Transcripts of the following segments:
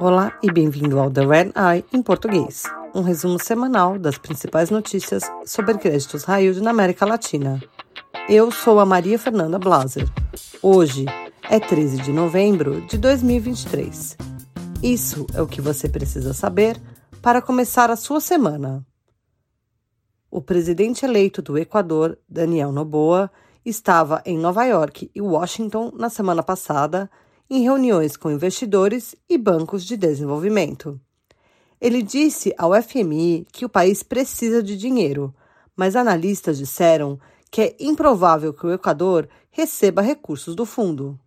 Olá e bem-vindo ao The Red Eye em português, um resumo semanal das principais notícias sobre créditos yield na América Latina. Eu sou a Maria Fernanda Blaser. Hoje é 13 de novembro de 2023. Isso é o que você precisa saber para começar a sua semana. O presidente eleito do Equador, Daniel Noboa, estava em Nova York e Washington na semana passada em reuniões com investidores e bancos de desenvolvimento. Ele disse ao FMI que o país precisa de dinheiro, mas analistas disseram que é improvável que o Equador receba recursos do fundo.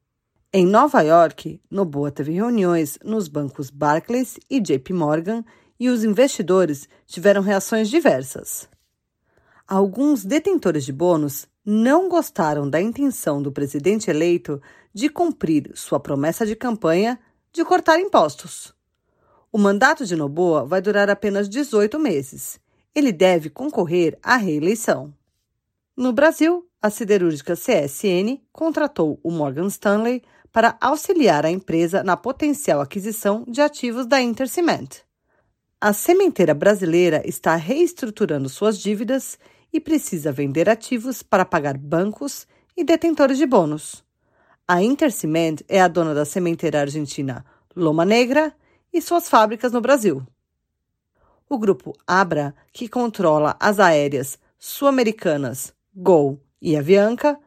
Em Nova York, Noboa teve reuniões nos bancos Barclays e JP Morgan e os investidores tiveram reações diversas. Alguns detentores de bônus não gostaram da intenção do presidente eleito de cumprir sua promessa de campanha de cortar impostos. O mandato de Noboa vai durar apenas 18 meses. Ele deve concorrer à reeleição. No Brasil, a siderúrgica CSN contratou o Morgan Stanley para auxiliar a empresa na potencial aquisição de ativos da Intercement. A sementeira brasileira está reestruturando suas dívidas e precisa vender ativos para pagar bancos e detentores de bônus. A Intercement é a dona da sementeira argentina Loma Negra e suas fábricas no Brasil. O grupo Abra, que controla as aéreas sul-americanas Gol e Avianca,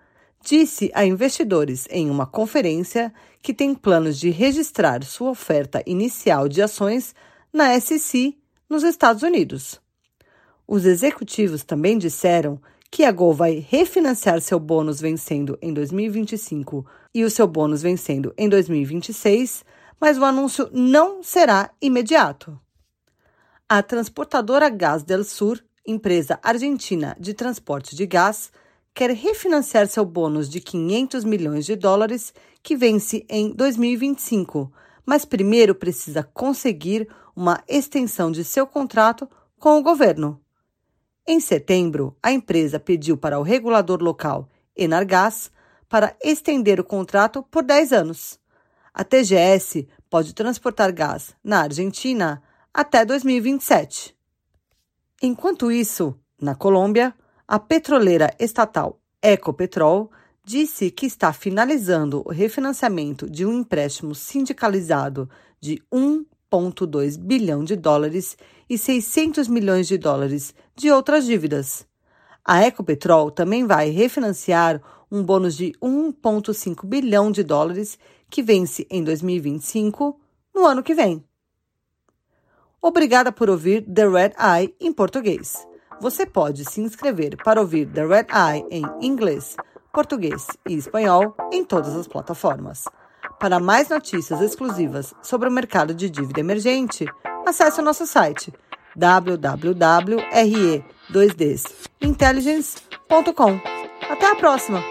disse a investidores em uma conferência que tem planos de registrar sua oferta inicial de ações na SEC nos Estados Unidos. Os executivos também disseram que a Gol vai refinanciar seu bônus vencendo em 2025 e o seu bônus vencendo em 2026, mas o anúncio não será imediato. A transportadora Gas del Sur, empresa argentina de transporte de gás, quer refinanciar seu bônus de 500 milhões de dólares que vence em 2025, mas primeiro precisa conseguir uma extensão de seu contrato com o governo. Em setembro, a empresa pediu para o regulador local, Enargás, para estender o contrato por 10 anos. A TGS pode transportar gás na Argentina até 2027. Enquanto isso, na Colômbia, a petroleira estatal Ecopetrol disse que está finalizando o refinanciamento de um empréstimo sindicalizado de 1,2 bilhão de dólares e 600 milhões de dólares de outras dívidas. A Ecopetrol também vai refinanciar um bônus de 1,5 bilhão de dólares que vence em 2025, no ano que vem. Obrigada por ouvir The Red Eye em português. Você pode se inscrever para ouvir The Red Eye em inglês, português e espanhol em todas as plataformas. Para mais notícias exclusivas sobre o mercado de dívida emergente, acesse o nosso site www.re2dsintelligence.com. Até a próxima!